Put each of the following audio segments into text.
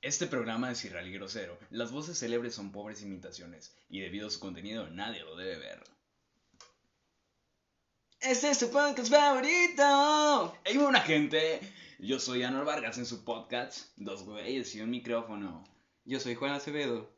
Este programa es irreal y grosero. Las voces célebres son pobres imitaciones y debido a su contenido nadie lo debe ver. Este es tu podcast favorito. Hey, buena gente. Yo soy Anor Vargas en su podcast Dos güeyes y un micrófono. Yo soy Juan Acevedo.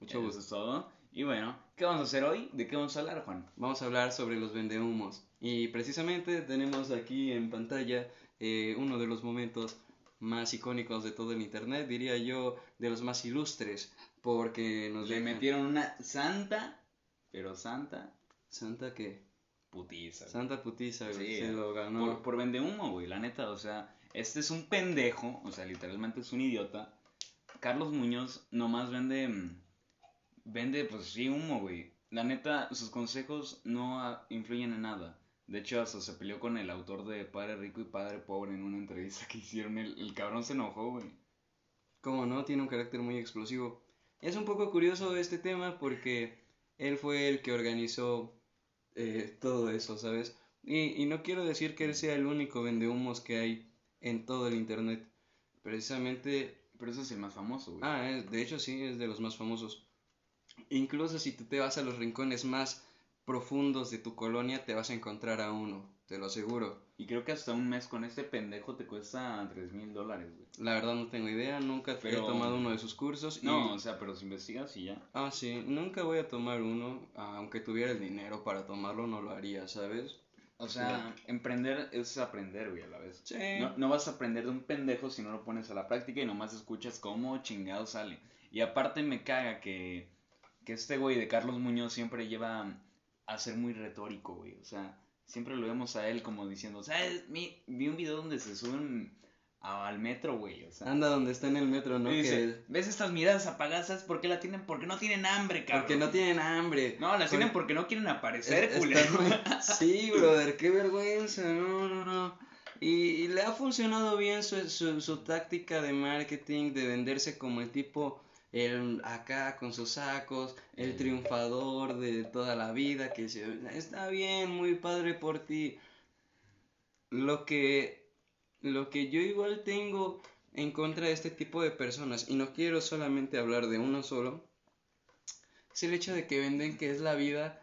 Mucho Eso gusto. es todo. Y bueno, ¿qué vamos a hacer hoy? ¿De qué vamos a hablar, Juan? Vamos a hablar sobre los vendehumos. Y precisamente tenemos aquí en pantalla eh, uno de los momentos más icónicos de todo el internet, diría yo, de los más ilustres, porque nos Le dejan- metieron una santa, pero santa Santa que putiza. güey. Santa putiza, güey, Sí, se lo ganó. Por, por vende humo, güey, la neta, o sea, este es un pendejo, o sea, literalmente es un idiota. Carlos Muñoz nomás vende, vende, pues sí, humo, güey. La neta, sus consejos no influyen en nada. De hecho, hasta se peleó con el autor de Padre Rico y Padre Pobre en una entrevista que hicieron. El, el cabrón se enojó, güey. Como no, tiene un carácter muy explosivo. Es un poco curioso este tema porque él fue el que organizó eh, todo eso, ¿sabes? Y, y no quiero decir que él sea el único vendehumos que hay en todo el internet. Precisamente, Pero ese es el más famoso, güey. ah, es- de hecho sí, es de los más famosos. Incluso si tú te vas a los rincones más profundos de tu colonia, te vas a encontrar a uno, te lo aseguro. Y creo que hasta un mes con este pendejo te cuesta 3 mil dólares, güey. La verdad no tengo idea, nunca Pero- he tomado uno de sus cursos. y- No, o sea, pero si investigas y ya. Ah, sí, nunca voy a tomar uno, aunque tuviera el dinero para tomarlo, no lo haría, ¿sabes? O sea, emprender es aprender, güey, a la vez. Sí. No, no vas a aprender de un pendejo si no lo pones a la práctica y nomás escuchas cómo chingado sale. Y aparte me caga que, que este güey de Carlos Muñoz siempre lleva a ser muy retórico, güey. O sea, siempre lo vemos a él como diciendo, ¿sabes? Mi, vi un video donde se suben a- al metro, güey. O sea, Anda donde está en el metro, ¿no? y dice, Que- ¿ves estas miradas apagadas? ¿Sabes por qué la tienen? Porque no tienen hambre, cabrón. Porque no tienen hambre. No, las tienen Por- porque no quieren aparecer, Es- culero. Sí, brother, qué vergüenza, no, no, no. Y, y le ha funcionado bien su, su, su táctica de marketing, de venderse como el tipo, el acá con sus sacos, el triunfador de toda la vida, que se, está bien, muy padre por ti. Lo que, lo que yo igual tengo en contra de este tipo de personas, y no quiero solamente hablar de uno solo, es el hecho de que venden que es la vida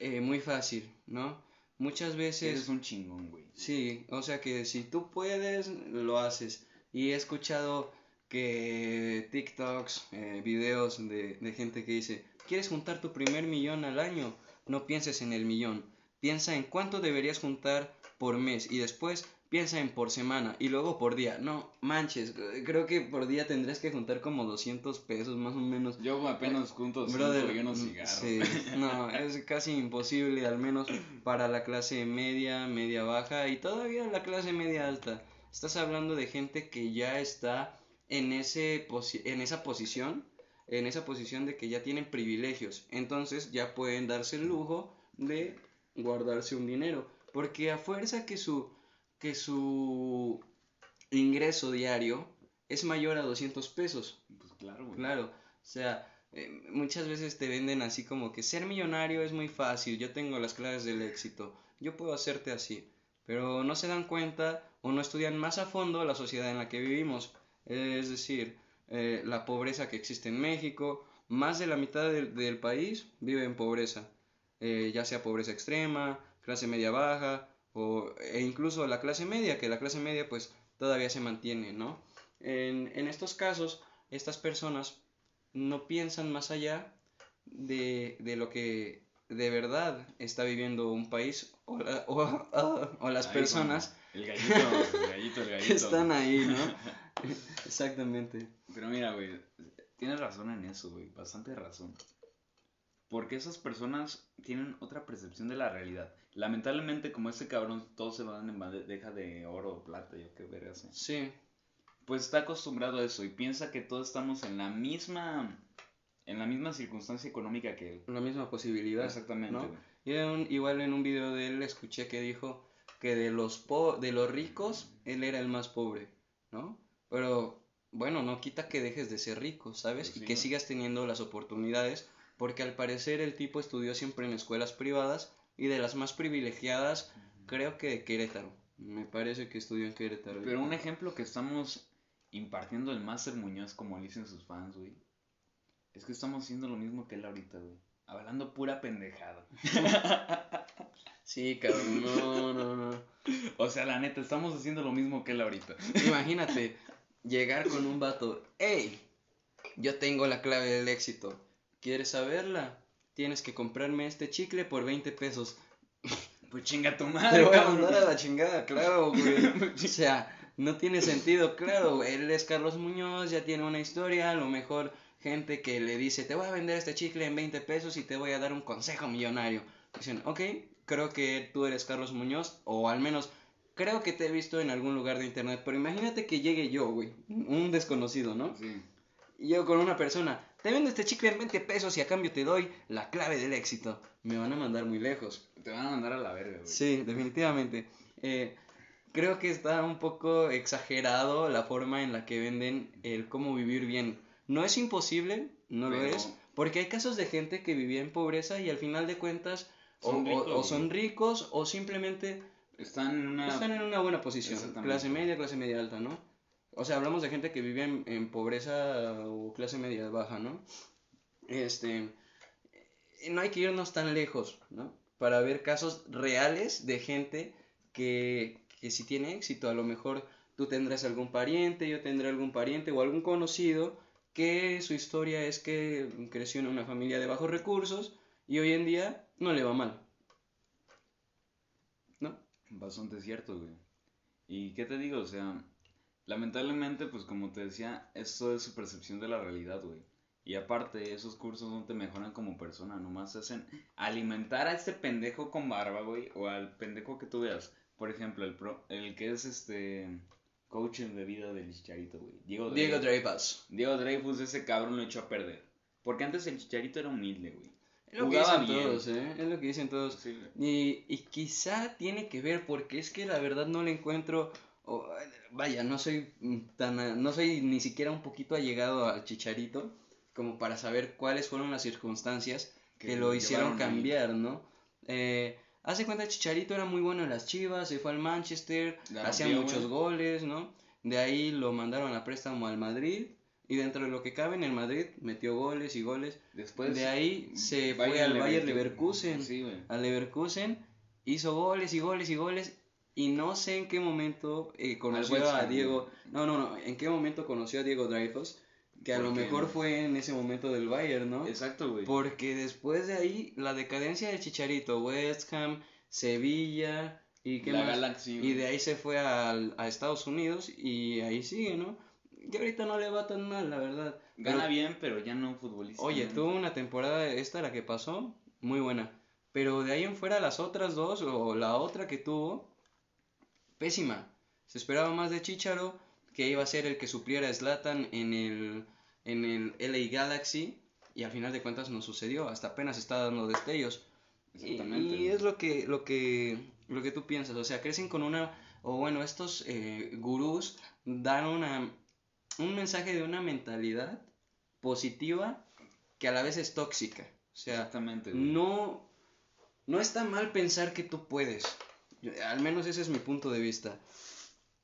eh, muy fácil, ¿no? Muchas veces... Eres un chingón, güey. Sí, o sea que si tú puedes, lo haces. Y he escuchado que TikToks, eh, videos de, de gente que dice, ¿quieres juntar tu primer millón al año? No pienses en el millón, piensa en cuánto deberías juntar por mes y después piensa en por semana y luego por día. No, manches, creo que por día tendrías que juntar como 200 pesos más o menos. Yo apenas junto cinco Brother, y unos mm, cigarros. sí, no, es casi imposible, al menos para la clase media, media baja y todavía la clase media alta. Estás hablando de gente que ya está en, ese en esa posición, en esa posición de que ya tienen privilegios, entonces ya pueden darse el lujo de guardarse un dinero, porque a fuerza que su, que su ingreso diario es mayor a 200 pesos, Pues claro, güey. Claro, o sea, eh, muchas veces te venden así como que ser millonario es muy fácil, yo tengo las claves del éxito, yo puedo hacerte así, pero no se dan cuenta o no estudian más a fondo la sociedad en la que vivimos, es decir, eh, la pobreza que existe en México, más de la mitad del, del país vive en pobreza, eh, ya sea pobreza extrema, clase media baja, o, e incluso la clase media, que la clase media pues todavía se mantiene, ¿no? En, en estos casos, estas personas no piensan más allá de, de lo que de verdad está viviendo un país o, la- o- o las Ahí, personas El gallito, el gallito, el gallito. que están ahí, ¿no? Exactamente. Pero mira, güey, tienes razón en eso, güey, bastante razón. Porque esas personas tienen otra percepción de la realidad. Lamentablemente, como este cabrón, todos se van en bandeja de oro o plata, yo qué verga sé. Sí, Pues está acostumbrado a eso y piensa que todos estamos en la misma, en la misma circunstancia económica que él. la misma posibilidad. Exactamente, ¿no? güey. Y en un- igual en un video de él escuché que dijo que de los po- de los ricos él era el más pobre, ¿no? Pero bueno, no quita que dejes de ser rico, ¿sabes? Pues y sí, que sigas teniendo las oportunidades, porque al parecer el tipo estudió siempre en escuelas privadas y de las más privilegiadas, creo que de Querétaro. Me parece que estudió en Querétaro. Pero un ejemplo que estamos impartiendo el Master Muñoz como le dicen sus fans, güey. Es que estamos haciendo lo mismo que él ahorita, güey. Hablando pura pendejada. Sí, cabrón, no, no, no. O sea, la neta, estamos haciendo lo mismo que él ahorita. Imagínate llegar con un vato, hey, yo tengo la clave del éxito. ¿Quieres saberla? Tienes que comprarme este chicle por 20 pesos. Pues chinga tu Te madre, voy a mandar a la chingada, claro, güey. O sea, no tiene sentido, claro. Él es Carlos Muñoz, ya tiene una historia, a lo mejor gente que le dice, te voy a vender este chicle en 20 pesos y te voy a dar un consejo millonario. Dicen, ok, creo que tú eres Carlos Muñoz, o al menos creo que te he visto en algún lugar de internet, pero imagínate que llegue yo, güey, un desconocido, ¿no? Sí. Y yo con una persona, te vendo este chicle en 20 pesos y a cambio te doy la clave del éxito. Me van a mandar muy lejos. Te van a mandar a la verga, güey. Sí, definitivamente. Eh, creo que está un poco exagerado la forma en la que venden el cómo vivir bien. No es imposible, no lo es, porque hay casos de gente que vivía en pobreza y al final de cuentas o- Son o, ricos, o son ricos o simplemente Están en una... están en una buena posición. Clase media, clase media alta, ¿no? O sea, hablamos de gente que vive en, en pobreza o clase media baja, ¿no? Este, no hay que irnos tan lejos, ¿no? Para ver casos reales de gente que, que si tiene éxito, a lo mejor tú tendrás algún pariente, yo tendré algún pariente o algún conocido que su historia es que creció en una familia de bajos recursos y hoy en día no le va mal. Bastante cierto, güey. ¿Y qué te digo? O sea, lamentablemente, pues como te decía, esto es su percepción de la realidad, güey. Y aparte, esos cursos no te mejoran como persona, nomás hacen alimentar a este pendejo con barba, güey, o al pendejo que tú veas. Por ejemplo, el, pro, el que es este coach de vida del Chicharito, güey. Diego, Diego. Dreyfus. Diego Dreyfus, ese cabrón lo echó a perder. Porque antes el Chicharito era humilde, güey. Lo que Jugaba dicen bien. todos, ¿eh? Es lo que dicen todos. Sí. Y, y quizá tiene que ver porque es que la verdad no le encuentro, o, vaya, no soy tan, no soy ni siquiera un poquito allegado al Chicharito como para saber cuáles fueron las circunstancias que, Que lo hicieron ahí. cambiar, ¿no? Eh, hace cuenta Chicharito era muy bueno en las Chivas, se fue al Manchester, hacía muchos goles, ¿no? De ahí lo mandaron a préstamo al Madrid y dentro de lo que cabe en el Madrid metió goles y goles. Después. de ahí se fue Bayern al Bayer Leverkusen. Sí, al Leverkusen, hizo goles y goles y goles y no sé en qué momento eh, conoció a Diego, no, no, no, en qué momento conoció a Diego Dreyfus, que a lo mejor fue en ese momento del Bayern, ¿no? Exacto, güey. Porque después de ahí la decadencia de Chicharito, West Ham, Sevilla y qué La más? Galaxy, y de ahí se fue al- a Estados Unidos y ahí sigue, ¿no? Que ahorita no le va tan mal, la verdad. Gana Pero- bien, pero ya no futbolista. Oye, tuvo una temporada, esta la que pasó, muy buena. Pero de ahí en fuera las otras dos, o la otra que tuvo, pésima. Se esperaba más de Chicharo, que iba a ser el que supliera a Zlatan en el, en el LA Galaxy, y al final de cuentas no sucedió, hasta apenas está dando destellos. Y, Exactamente. y es lo que, lo que, lo que tú piensas, o sea, crecen con una, o bueno, estos eh, gurús dan una, un mensaje de una mentalidad positiva que a la vez es tóxica. O sea, Exactamente, güey. no, no está mal pensar que tú puedes. Yo- Al menos ese es mi punto de vista.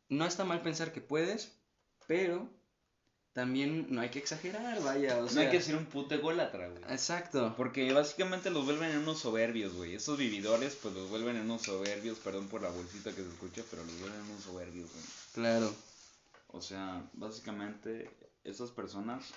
No está mal pensar que puedes, pero también no hay que exagerar, vaya. O No sea, hay que ser un puto ególatra, güey. Exacto. Porque básicamente los vuelven en unos soberbios, güey. Esos vividores, pues los vuelven en unos soberbios. Perdón por la bolsita que se escucha, pero los vuelven en unos soberbios, güey. Claro. O sea, básicamente, esas personas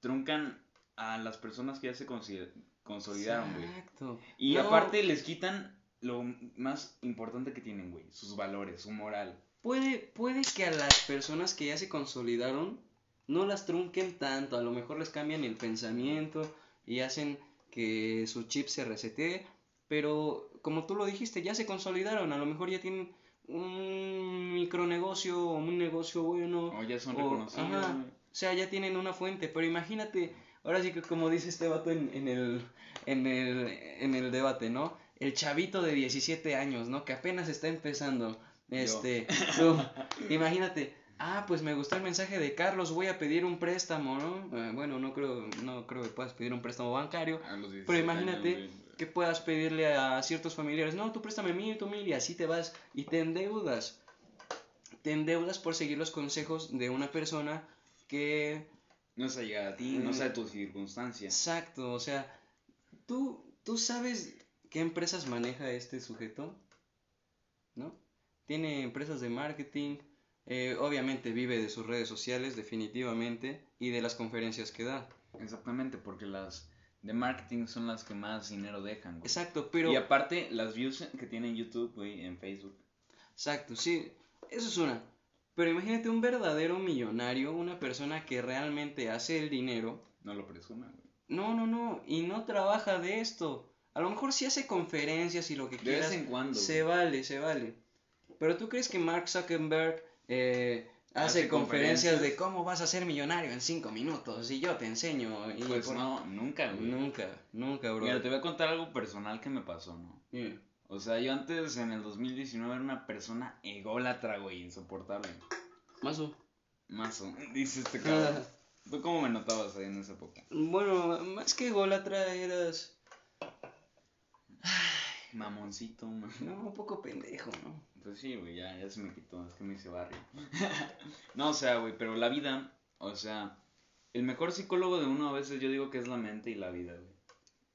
truncan a las personas que ya se consolidaron, güey. Exacto. Y No, aparte les quitan lo más importante que tienen, güey. Sus valores, su moral. Puede, puede que a las personas que ya se consolidaron no las trunquen tanto, a lo mejor les cambian el pensamiento y hacen que su chip se resetee, pero como tú lo dijiste, ya se consolidaron, a lo mejor ya tienen un micronegocio o un negocio bueno. O ya son o- reconocidos, ajá, o sea, ya tienen una fuente, pero imagínate, ahora sí que como dice este vato en, en el, en, el, en el debate, ¿no? El chavito de 17 años, ¿no? Que apenas está empezando. Este, tú, imagínate, ah, pues me gustó el mensaje de Carlos, voy a pedir un préstamo, ¿no? Eh, bueno, no creo, no creo que puedas pedir un préstamo bancario, A los 17 pero imagínate años. Que puedas pedirle a ciertos familiares, no, tú préstame mil, tú mil, y así te vas y te endeudas. te endeudas por seguir los consejos de una persona que... No es allegada a ti, no sabe tus circunstancias. Exacto, o sea, ¿tú, tú sabes qué empresas maneja este sujeto? ¿No? Tiene empresas de marketing, eh, obviamente vive de sus redes sociales, definitivamente, y de las conferencias que da. Exactamente, porque las de marketing son las que más dinero dejan, güey. Exacto, pero... Y aparte, las views que tiene en YouTube, güey, en Facebook. Exacto, sí, eso es una. Pero imagínate un verdadero millonario, una persona que realmente hace el dinero. No lo presume, güey. No, no, no, y no trabaja de esto. A lo mejor sí hace conferencias y lo que De quieras. vez en cuando. Se güey. vale, se vale. Pero tú crees que Mark Zuckerberg eh, hace, Hace conferencias, conferencias. de cómo vas a ser millonario en cinco minutos y yo te enseño. Y Pues por- no, nunca, güey. Nunca, nunca, bro. Mira, te voy a contar algo personal que me pasó, ¿no? O sea, yo antes, en el 2019, era una persona ególatra, güey, insoportable. Mazo. Mazo, dice este cabrón. ¿Tú cómo me notabas ahí en esa época? Bueno, más que golatra eras. Mamoncito, man. No, un poco pendejo, ¿no? Pues sí, güey, ya, ya se me quitó, es que me hice barrio. no, o sea, güey, pero la vida, o sea, el mejor psicólogo de uno a veces yo digo que es la mente y la vida, güey.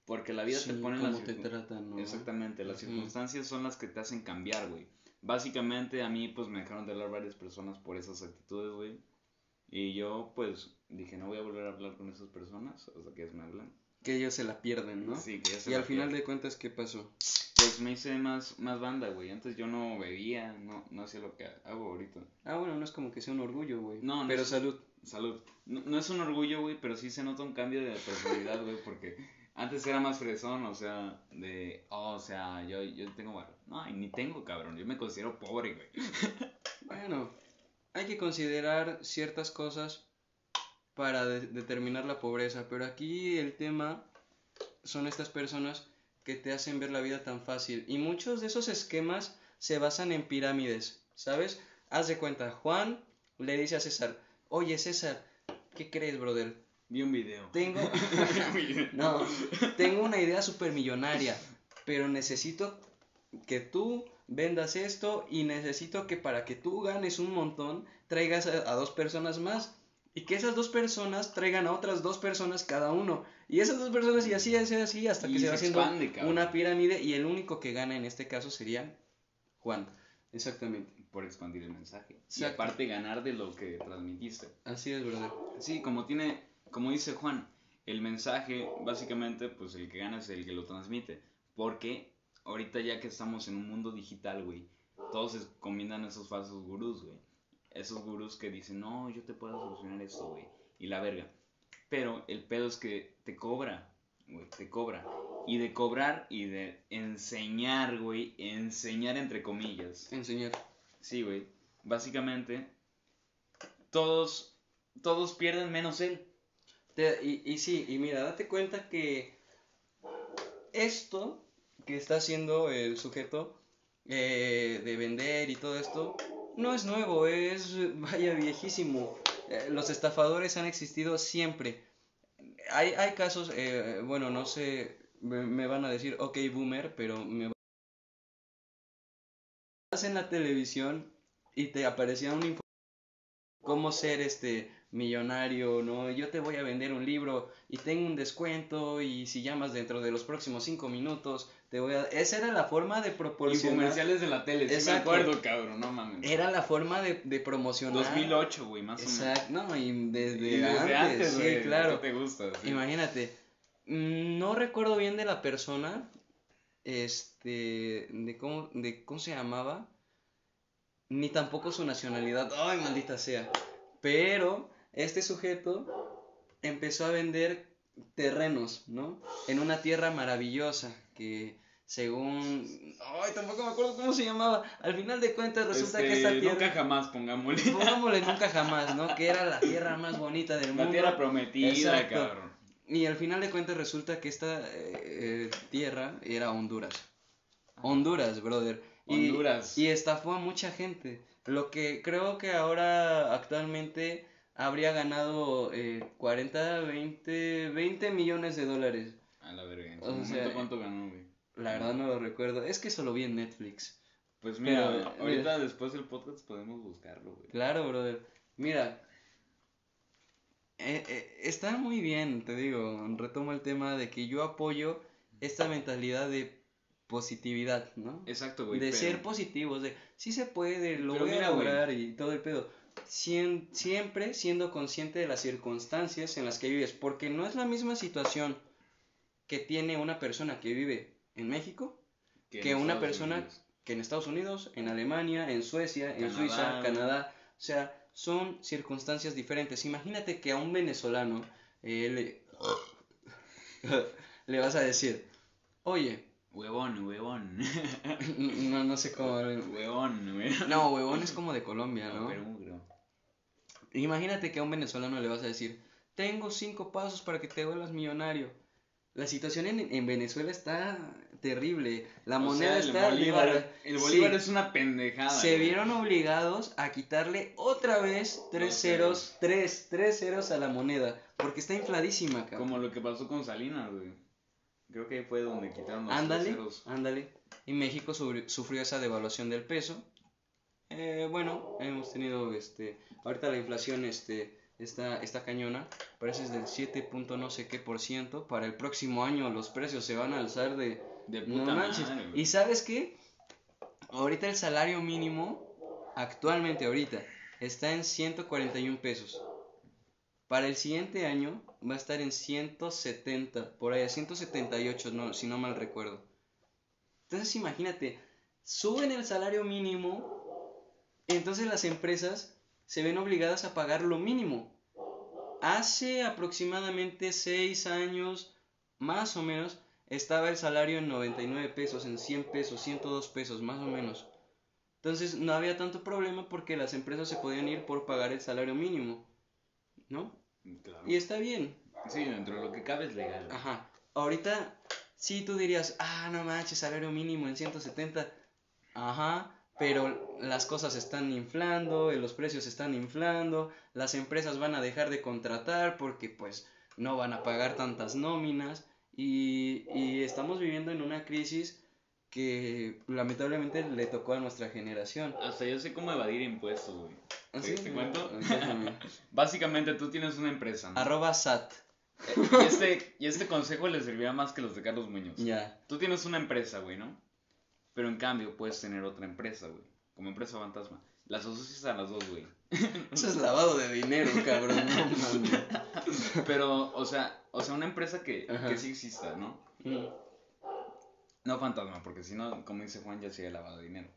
Porque la vida te pone en las te tratan, ¿no? Exactamente, las circunstancias son las que te hacen cambiar, güey. Básicamente a mí pues me dejaron de hablar varias personas por esas actitudes, güey. Y yo pues dije, no voy a volver a hablar con esas personas hasta que ellas me hablan. Que ellos se la pierden, ¿no? Sí, que ya se y la al final pierden. de cuentas, ¿qué pasó? Pues me hice más, más banda, güey. Antes yo no bebía, no, no hacía lo que hago ahorita. Ah, bueno, no es como que sea un orgullo, güey. No, no Pero es- salud. Salud. No, no es un orgullo, güey, pero sí se nota un cambio de personalidad, güey, porque antes era más fresón, o sea, de, oh, o sea, yo, yo tengo barro. No, ni tengo, cabrón, yo me considero pobre, güey. Bueno, hay que considerar ciertas cosas para de- determinar la pobreza, pero aquí el tema son estas personas que te hacen ver la vida tan fácil y muchos de esos esquemas se basan en pirámides, ¿sabes? Haz de cuenta, Juan le dice a César, oye César, ¿qué crees, brother? Vi un video. Tengo, no, tengo una idea supermillonaria, pero necesito que tú vendas esto y necesito que para que tú ganes un montón traigas a, a dos personas más y que esas dos personas traigan a otras dos personas cada uno y esas dos personas y así, así, así hasta que se se va haciendo expande, una pirámide y el único que gana en este caso sería Juan. Exactamente. Por expandir el mensaje. Y aparte ganar de lo que transmitiste. Así es, brother. Sí, como tiene, como dice Juan, el mensaje, básicamente, pues el que gana es el que lo transmite. Porque ahorita ya que estamos en un mundo digital, güey, todos se combinan esos falsos gurús, güey. Esos gurús que dicen, no, yo te puedo solucionar esto, güey. Y la verga. Pero el pedo es que te cobra, güey, te cobra. Y de cobrar y de enseñar, güey, enseñar entre comillas. Enseñar. Sí, güey. Básicamente, todos, todos pierden menos él. Te- y, y sí, y mira, date cuenta que esto que está haciendo el sujeto eh, de vender y todo esto no es nuevo, es vaya viejísimo. Eh, los estafadores han existido siempre. Hay, hay casos, eh, bueno, no sé, me, van a decir, ok, boomer, pero me vas en la televisión y te aparecía un info cómo ser este millonario, ¿no? Yo te voy a vender un libro y tengo un descuento y si llamas dentro de los próximos cinco minutos te voy a... Esa era la forma de proporcionar... Infomerciales de la tele, sí me acuerdo, cabrón, no mames. Era la forma de, de promocionar... 2008, güey, más o menos. Exacto, no, y desde, Y desde antes, antes, sí, claro. ¿qué te gusta? sí. Imagínate, mm, no recuerdo bien de la persona, este, de cómo, de cómo se llamaba, ni tampoco su nacionalidad, ay, maldita sea, pero este sujeto empezó a vender terrenos, ¿no? En una tierra maravillosa que según, ay, tampoco me acuerdo cómo se llamaba, al final de cuentas resulta que Este, esta tierra... Nunca jamás, pongámosle. Pongámosle nunca jamás, ¿no? Que era la tierra más bonita del mundo. La tierra prometida, Exacto. cabrón. Y al final de cuentas resulta que esta eh, eh, tierra era Honduras. Honduras, brother. Y, Honduras. Y estafó a mucha gente. Lo que creo que ahora actualmente habría ganado eh, 40, 20, 20 millones de dólares. A la verga. ¿En su O momento sea, cuánto ganó, güey? La verdad no lo recuerdo. Es que eso lo vi en Netflix. Pues mira, Pero, ahorita mira. después del podcast podemos buscarlo, güey. Claro, brother. Mira, eh, eh, está muy bien, te digo, retomo el tema de que yo apoyo esta mentalidad de positividad, ¿no? Exacto, güey. de pero- ser positivos, de sí se puede, lo Pero voy mira, a güey. lograr y todo el pedo. Sien- siempre siendo consciente de las circunstancias en las que vives, porque no es la misma situación que tiene una persona que vive en México que en una Estados persona Unidos. que en Estados Unidos, en Alemania, en Suecia, en Suiza. Canadá, o sea, son circunstancias diferentes. Imagínate que a un venezolano eh, le, le vas a decir, oye, Huevón, huevón. no, no sé cómo... huevón, güey. No, huevón es como de Colombia, ¿no? Perú, creo. Imagínate que a un venezolano le vas a decir, tengo cinco pasos para que te vuelvas millonario. La situación en, en Venezuela está terrible. La O moneda sea, está... El bolívar, el bolívar Sí. es una pendejada. se güey. vieron obligados a quitarle otra vez tres ceros. tres, tres ceros a la moneda, porque está infladísima, cabrón. Como lo que pasó con Salinas, güey. Creo que ahí fue donde quitaron los Ándale, ceros. ándale. Y México sufri- sufrió esa devaluación del peso. Eh, bueno, hemos tenido, este, ahorita la inflación, este, está, está cañona, parece es del 7 punto no sé qué por ciento. Para el próximo año los precios se van a alzar de De No puta manches. madre. ¿Y sabes qué? Ahorita el salario mínimo, actualmente ahorita, está en 141 pesos. Para el siguiente año va a estar en 170, por ahí, 178, no, si no mal recuerdo. Entonces imagínate, suben el salario mínimo, entonces las empresas se ven obligadas a pagar lo mínimo. Hace aproximadamente 6 años, más o menos, estaba el salario en 99 pesos, en 100 pesos, 102 pesos, más o menos. Entonces no había tanto problema porque las empresas se podían ir por pagar el salario mínimo, ¿no? Claro. Y está bien. Sí, dentro de lo que cabe es legal. Ajá. Ahorita, sí tú dirías, ah, no manches, salario mínimo en 170. Ajá, pero las cosas están inflando, los precios están inflando, las empresas van a dejar de contratar porque pues no van a pagar tantas nóminas y, y estamos viviendo en una crisis que lamentablemente le tocó a nuestra generación. Hasta yo sé cómo evadir impuestos, güey. ¿Ah, ¿Te- sí? te cuento? Básicamente tú tienes una empresa, ¿no? Arroba SAT. Y este, y este consejo le servirá más que los de Carlos Muñoz. Ya. Tú tienes una empresa, güey, ¿no? Pero en cambio puedes tener otra empresa, güey. Como empresa fantasma. Las asocias a las dos, güey. Eso es lavado de dinero, cabrón. No. Pero, o sea, o sea, una empresa que, que sí exista, ¿no? Mm. No fantasma, porque si no, como dice Juan, ya sería lavado de dinero.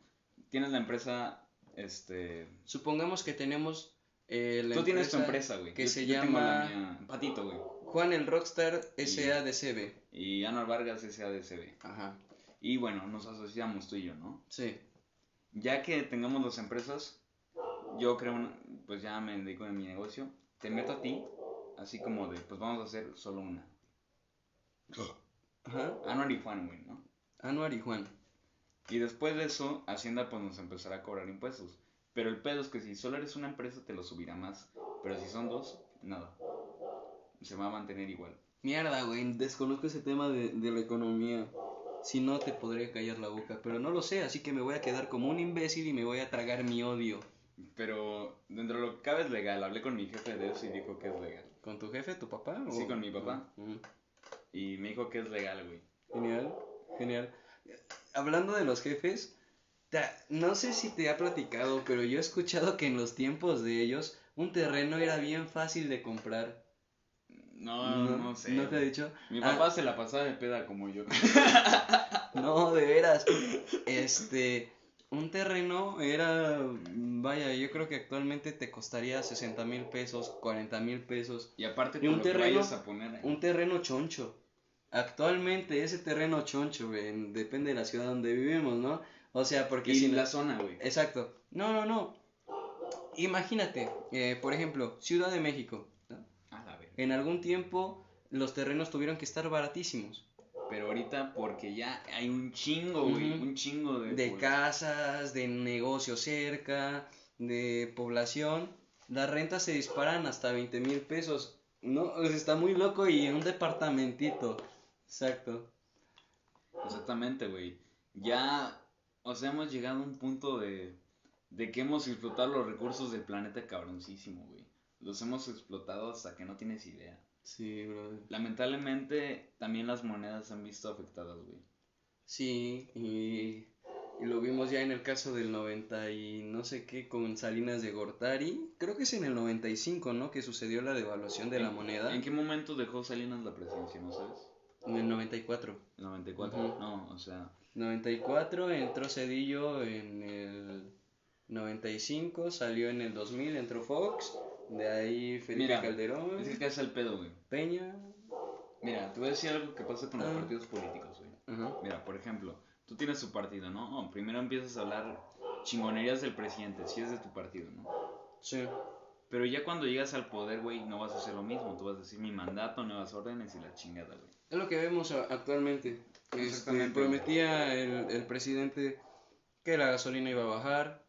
Tienes la empresa, este... Supongamos que tenemos eh, la Tú tienes tu empresa, güey. que Yo- se yo llama mía, Patito, güey. Juan el Rockstar SADCB. Y Anuar Vargas SADCB. Ajá. Y bueno, nos asociamos tú y yo, ¿no? Sí. Ya que tengamos las empresas, yo creo, una- pues ya me dedico a mi negocio, te meto a ti, así como de, pues vamos a hacer solo una. Ajá. Anuar y Juan, güey, ¿no? Anuar y Juan. Y después de eso, Hacienda pues nos empezará a cobrar impuestos. Pero el pedo es que si solo eres una empresa te lo subirá más. Pero si son dos, nada. Se va a mantener igual. Mierda, güey. Desconozco ese tema de, de la economía. Si no, te podría callar la boca. Pero no lo sé, así que me voy a quedar como un imbécil y me voy a tragar mi odio. Pero dentro de lo que cabe es legal. Hablé con mi jefe de eso y dijo que es legal. ¿Con tu jefe, tu papá? Sí, con mi papá. Y me dijo que es legal, güey. Genial, genial. Hablando de los jefes, no sé si te ha platicado, pero yo he escuchado que en los tiempos de ellos un terreno era bien fácil de comprar. No, no, sé. ¿No te ha dicho? Mi Ah, papá se la pasaba de peda como yo. no, de veras. Este, un terreno era, vaya, yo creo que actualmente te costaría 60 mil pesos, 40 mil pesos. Y aparte, Y un terreno- vayas a poner ahí. Un terreno choncho. Actualmente ese terreno choncho, güey, depende de la ciudad donde vivimos, ¿no? O sea, porque Y si la no- zona, güey. Exacto. No, no, no. Imagínate, eh, por ejemplo, Ciudad de México. ¿no? A la verga. En algún tiempo los terrenos tuvieron que estar baratísimos. Pero ahorita, porque ya hay un chingo, güey. Un chingo de. De casas, de negocios cerca, de población. Las rentas se disparan hasta 20 mil pesos. No, O sea, está muy loco y en un departamentito. Exacto. Exactamente, güey. Ya. O sea, hemos llegado a un punto de, de que hemos explotado los recursos del planeta cabroncísimo, güey. Los hemos explotado hasta que no tienes idea. Sí, brother. Lamentablemente, también las monedas se han visto afectadas, güey. Sí, y, y lo vimos ya en el caso del 90 y no sé qué con Salinas de Gortari. Creo que es en el 95, ¿no? Que sucedió la devaluación de la ¿En- moneda. ¿En qué momento dejó Salinas la presidencia, no sabes? En el 94. ¿En 94? Ujú. No, o sea, 94 entró Cedillo en el 95, salió en el 2000, entró Fox, de ahí Felipe Mira, Calderón, es que es el pedo, güey. Peña. Mira, te voy a decir algo que pasa con los Ah. partidos políticos, güey. Mira, por ejemplo, tú tienes tu partido, ¿no? Oh, primero empiezas a hablar chingonerías del presidente, si es de tu partido, ¿no? Sí. Pero ya cuando llegas al poder, güey, no vas a hacer lo mismo. Tú vas a decir mi mandato, nuevas órdenes y la chingada, güey. Es lo que vemos actualmente. Este, Exactamente. prometía el, el presidente que la gasolina iba a bajar,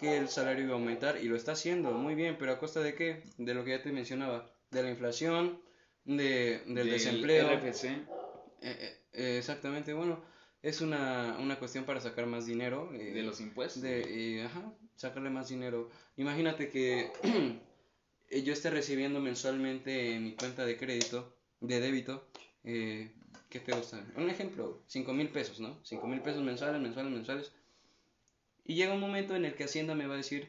que el salario iba a aumentar y lo está haciendo muy bien, pero a costa de qué? De lo que ya te mencionaba, de la inflación, de, del desempleo. RFC. Eh, eh, eh, exactamente, bueno, es una, una cuestión para sacar más dinero. eh, De los impuestos. de, eh, ajá, sacarle más dinero. Imagínate que yo esté recibiendo mensualmente en mi cuenta de crédito, de débito, eh, ¿qué te gusta? Un ejemplo, cinco mil pesos, ¿no? Cinco mil pesos mensuales, mensuales, mensuales. Y llega un momento en el que Hacienda me va a decir,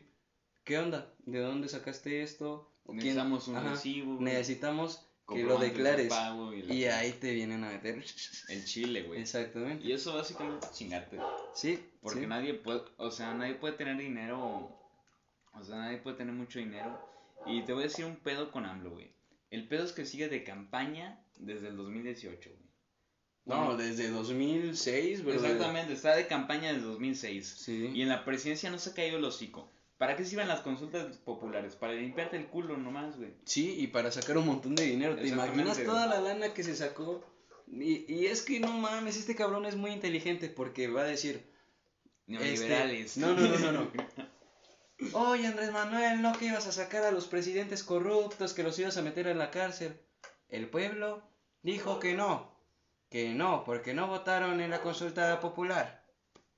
¿qué onda? ¿De dónde sacaste esto? ¿O quién- Necesitamos un Ajá, recibo. Necesitamos que lo declares. y, ahí te vienen a meter. El chile, güey. Exactamente. Y eso básicamente es chingarte. Sí, Porque sí. nadie puede, o sea, nadie puede tener dinero, o sea, nadie puede tener mucho dinero. Y te voy a decir un pedo con AMLO, güey. El pedo es que sigue de campaña desde el 2018, güey. No, desde 2006, ¿verdad? Exactamente, está de campaña desde 2006. Sí. Y en la presidencia no se ha caído el hocico. ¿Para qué sirven las consultas populares? Para limpiarte el culo nomás, güey. Sí, y para sacar un montón de dinero. ¿Te imaginas toda la lana que se sacó? Y, y es que no mames, este cabrón es muy inteligente porque va a decir, Neoliberales. Este, no, no, no, no, no. oye Andrés Manuel, no que ibas a sacar a los presidentes corruptos, que los ibas a meter en la cárcel. El pueblo dijo que no, que no, porque no votaron en la consulta popular.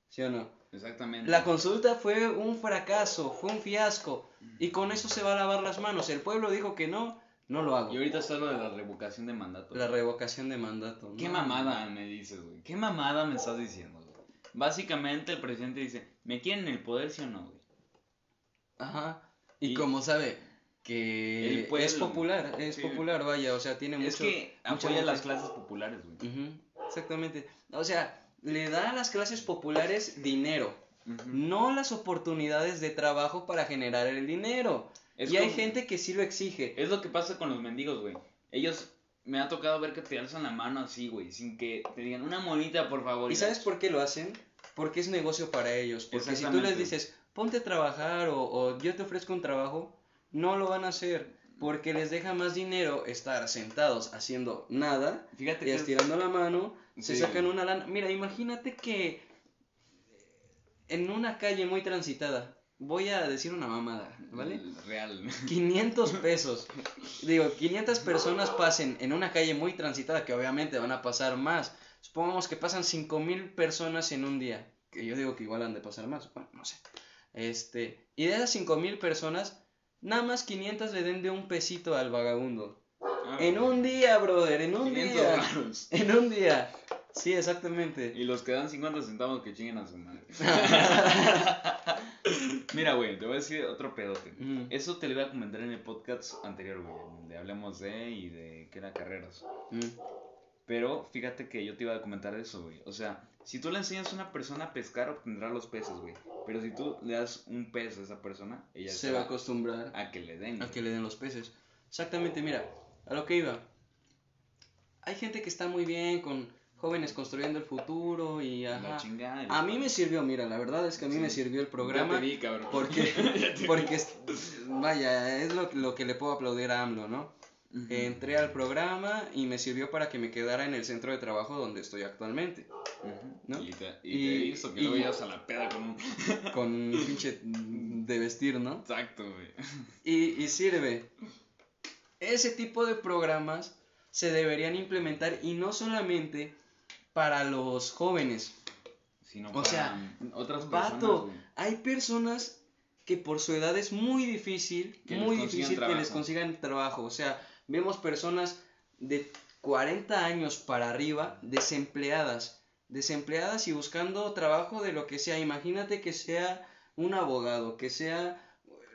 ¿Sí o no? Exactamente. La consulta fue un fracaso, fue un fiasco. Y con eso se va a lavar las manos. El pueblo dijo que no, no lo hago. Y ahorita está lo de la revocación de mandato. La revocación de mandato. ¿Qué no. mamada me dices, güey? ¿Qué mamada me estás diciendo, güey? Básicamente el presidente dice, ¿me quieren en el poder, sí o no, güey? Ajá. Y, Y- como sabe que pueblo. es popular, es Sí. popular, vaya, o sea, tiene mucho... es que apoya las clases populares, güey. Ujú, exactamente. O sea, le da a las clases populares dinero, no las oportunidades de trabajo para generar el dinero. Es y hay gente que sí lo exige. Es lo que pasa con los mendigos, güey. Ellos, me ha tocado ver que te alzan la mano así, güey, sin que te digan una monita, por favor. ¿Y sabes por qué lo hacen? Porque es negocio para ellos. Porque si tú les dices, ponte a trabajar o, o yo te ofrezco un trabajo, no lo van a hacer. Porque les deja más dinero estar sentados haciendo nada Fíjate y estirando la mano, se Sí. sacan una lana. Mira, imagínate que en una calle muy transitada, voy a decir una mamada, ¿vale? Real. 500 pesos. Digo, 500 personas pasen en una calle muy transitada, que obviamente van a pasar más. Supongamos que pasan 5000 personas en un día, que yo digo que igual han de pasar más, bueno, no sé. Este, y de esas 5000 personas, nada más 500 le den de un pesito al vagabundo. En un día, brother, en un 500 día. En un día. Sí, exactamente. Y los que dan 50 centavos que chinguen a su madre. Mira, güey, te voy a decir otro pedote. Ujú. Eso te lo iba a comentar en el podcast anterior, güey, donde hablamos de y de que era carreras. Mm. Pero fíjate que yo te iba a comentar eso, güey. O sea, si tú le enseñas a una persona a pescar, obtendrá los peces, güey. Pero si tú le das un pez a esa persona, ella Se va a acostumbrar. a que le den. a que le den los peces. Exactamente, mira, a lo que iba. Hay gente que está muy bien con jóvenes construyendo el futuro y ajá. chingada. A mí me sirvió, mira, la verdad es que a mí Sí. me sirvió el Ya programa te vi, cabrón. porque porque vaya, es lo, lo que le puedo aplaudir a AMLO, ¿no? Ujú. Entré al programa y me sirvió para que me quedara en el centro de trabajo donde estoy actualmente, Ujú. ¿no? Y te, y Y- te hizo que y- luego ibas a la peda con un... con un pinche de vestir, ¿no? Exacto, güey. Y, y sirve. Ese tipo de programas se deberían implementar y no solamente para los jóvenes, sino O para sea, otras personas, Vato, hay personas que por su edad es muy difícil, Que les muy consigan difícil que les trabajo. consigan trabajo. O sea, vemos personas de 40 años para arriba desempleadas, desempleadas y buscando trabajo de lo que sea. Imagínate que sea un abogado, que sea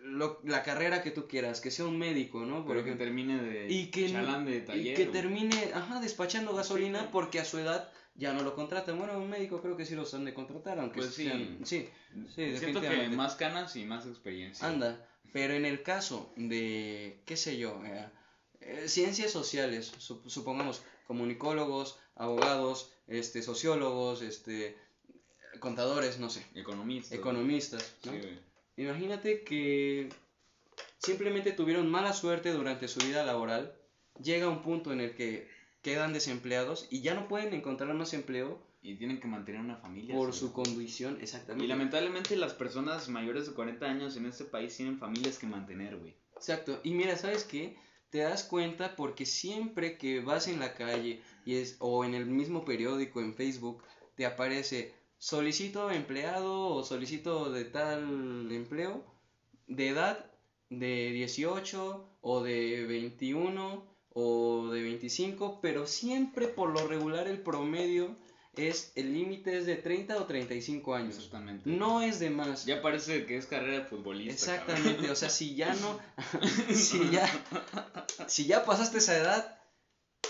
lo- la carrera que tú quieras, que sea un médico, ¿no? Pero que termine de y que, chalán de y taller. que güey. termine, ajá, despachando gasolina porque a su edad ya no lo contratan. Bueno, un médico creo que sí los han de contratar, aunque Pues sí. sean- sí, sí, Siento que más canas y más experiencia. Anda, pero en el caso de, qué sé yo, eh, eh, ciencias sociales, sup- supongamos comunicólogos, abogados, este, sociólogos, este, contadores, no sé, Economista. economistas, Sí, ¿no? güey. Imagínate que simplemente tuvieron mala suerte durante su vida laboral, llega un punto en el que quedan desempleados y ya no pueden encontrar más empleo Y tienen que mantener una familia. por su condición, exactamente. Y lamentablemente las personas mayores de 40 años en este país tienen familias que mantener, güey. Exacto. Y mira, ¿sabes qué? Te das cuenta porque siempre que vas en la calle y es, o en el mismo periódico, en Facebook, te aparece solicito empleado o solicito de tal empleo de edad de 18 o de 21 o de 25, pero siempre por lo regular el promedio es, el límite es de 30 o 35 años. Exactamente. No es de más. Ya parece que es carrera de futbolista. Exactamente, o sea, si ya no, si ya, si ya pasaste esa edad,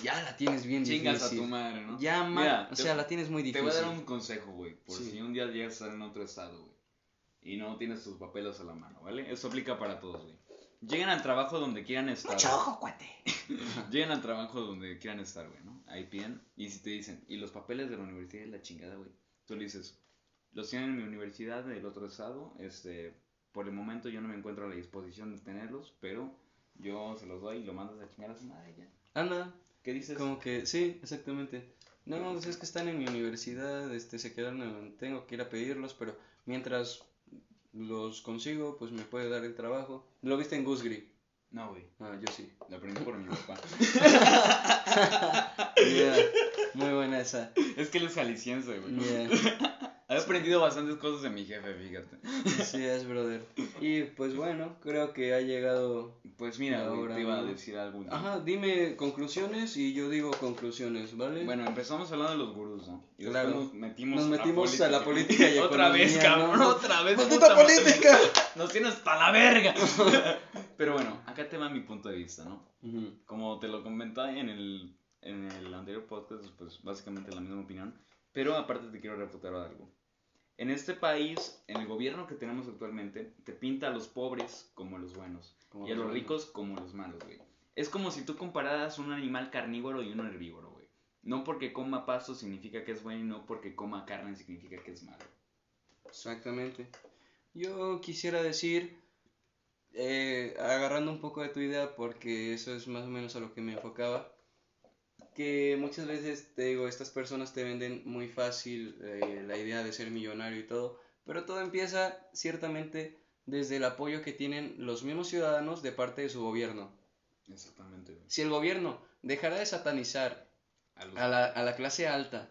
ya la tienes bien. Chingas a tu madre, ¿no? Ya Mira, o te- sea, la tienes muy Te difícil. voy a dar un consejo, güey. Por Sí. si un día llegas a estar en otro estado, güey. Y no tienes tus papeles a la mano, ¿vale? Eso aplica para todos, güey. Lleguen al trabajo donde quieran estar. Mucho ojo, cuate. Lleguen al trabajo donde quieran estar, güey, ¿no? Ahí piden. Y si te dicen, ¿y los papeles de la universidad y la chingada, güey? Tú le dices, los tienen en mi universidad del otro estado. Este, por el momento yo no me encuentro a la disposición de tenerlos, pero yo se los doy y lo mandas a chingar a su madre ya. Anda, ¿Qué dices? como que, sí, exactamente. No, pues es que están en mi universidad, este, se quedaron, en- tengo que ir a pedirlos, pero mientras los consigo, pues me puede dar el trabajo. ¿Lo viste en Gusgri? No, güey. Ah, yo sí. Lo aprendí por mi papá. Yeah, Muy buena esa. es que él es jalisciense, güey. Yeah. He aprendido bastantes cosas de mi jefe, fíjate. Así es, brother. Y pues bueno, creo que ha llegado. Pues mira, Ahora, te iba a decir algo. ¿no? Ajá, dime conclusiones y yo digo conclusiones, ¿vale? Bueno, empezamos hablando de los gurús, ¿no? Y Claro. nos metimos, Nos metimos a la política y Otra vez, cabrón, ¿no? otra vez. ¡Maldita política! Nos tiene hasta la verga. Pero bueno, acá te va mi punto de vista, ¿no? Ujú. Como te lo comenté en el, en el anterior podcast, pues básicamente la misma opinión. Pero aparte te quiero refutar algo. En este país, en el gobierno que tenemos actualmente, te pinta a los pobres como los buenos Como y a los buenos. ricos como los malos, güey. Es como si tú compararas un animal carnívoro y un herbívoro, güey. No porque coma pasto significa que es bueno y no porque coma carne significa que es malo. Exactamente. Yo quisiera decir, eh, agarrando un poco de tu idea, porque eso es más o menos a lo que me enfocaba, que muchas veces te digo, estas personas te venden muy fácil eh, la idea de ser millonario y todo, pero todo empieza ciertamente desde el apoyo que tienen los mismos ciudadanos de parte de su gobierno. Exactamente. Si el gobierno dejara de satanizar A los- a la, a la clase alta,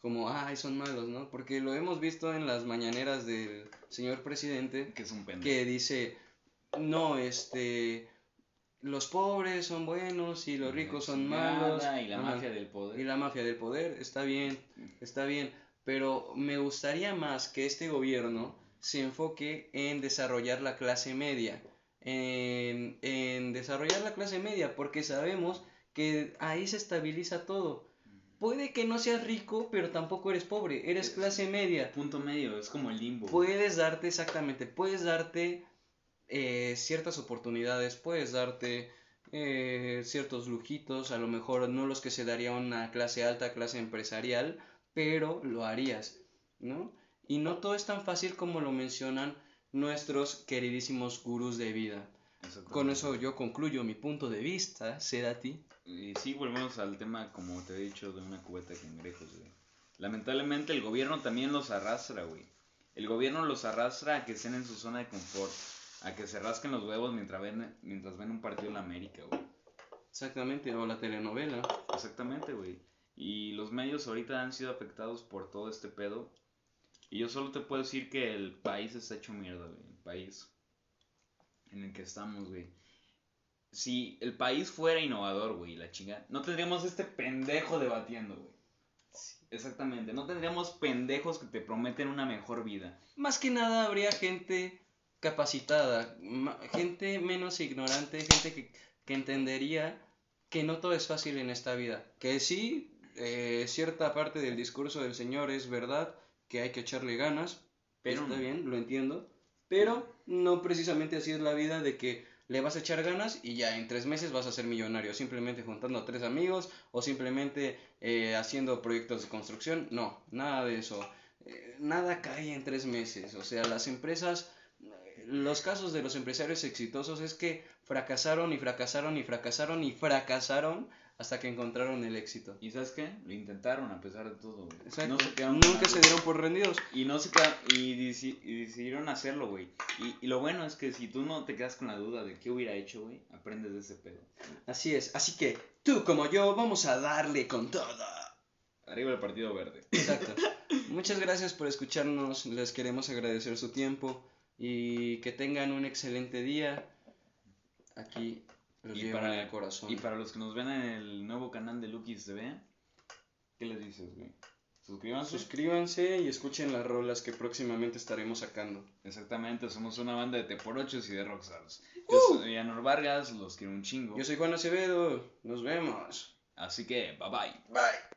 como, ay, son malos, ¿no? Porque lo hemos visto en las mañaneras del señor presidente, Que es un que dice, no, este, los pobres son buenos y los ricos son malos. Y la mafia del poder. Y la mafia del poder, está bien, está bien, pero me gustaría más que este gobierno se enfoque en desarrollar la clase media, en, en desarrollar la clase media, porque sabemos que ahí se estabiliza todo. Puede que no seas rico, pero tampoco eres pobre, eres Es- clase media. Punto medio, es como el limbo. Puedes darte exactamente, puedes darte eh, ciertas oportunidades, puedes darte eh, ciertos lujitos, a lo mejor no los que se daría una clase alta, clase empresarial, pero lo harías, ¿no? Y no todo es tan fácil como lo mencionan nuestros queridísimos gurús de vida. Con eso yo concluyo mi punto de vista, Sedati. Y sí, volvemos al tema, como te he dicho, de una cubeta de cangrejos, güey. Lamentablemente el gobierno también los arrastra, güey. El gobierno los arrastra a que estén en su zona de confort, a que se rasquen los huevos mientras ven, mientras ven un partido en la América, güey. Exactamente, o la telenovela. Exactamente, güey. Y los medios ahorita han sido afectados por todo este pedo. Y yo solo te puedo decir que el país está hecho mierda, güey. El país en el que estamos, güey. Si el país fuera innovador, güey, la chinga, no tendríamos este pendejo debatiendo, güey. Exactamente, no tendríamos pendejos que te prometen una mejor vida. Más que nada habría gente capacitada, gente menos ignorante, gente que, que entendería que no todo es fácil en esta vida. Que sí, eh, cierta parte del discurso del Señor es verdad, que hay que echarle ganas, Pero está bien, lo entiendo, pero no precisamente así es la vida de que le vas a echar ganas y ya en tres meses vas a ser millonario, simplemente juntando a tres amigos o simplemente eh, haciendo proyectos de construcción, no, nada de eso, Eh, nada cae en tres meses, o sea, las empresas, los casos de los empresarios exitosos es que fracasaron y fracasaron y fracasaron y fracasaron hasta que encontraron el éxito. ¿Y sabes qué? Lo intentaron a pesar de todo. No se quedaron Nunca se dieron por rendidos. Y no se quedaron, y, deci- y decidieron hacerlo, güey. Y, y lo bueno es que si tú no te quedas con la duda de qué hubiera hecho, güey, aprendes de ese pedo. Así es, así que tú como yo vamos a darle con todo. Arriba el partido verde. Exacto. Muchas gracias por escucharnos, les queremos agradecer su tiempo y que tengan un excelente día. Aquí los Y para, en el corazón. y para los que nos ven en el nuevo canal de Lukis TV, ¿qué les dices, güey? Suscríbanse. Suscríbanse y escuchen las rolas que próximamente estaremos sacando. Exactamente, somos una banda de teporochos y de rockstars. Yo soy Anor Vargas, los quiero un chingo. Yo soy Juan Acevedo, nos vemos. Así que, bye bye. Bye.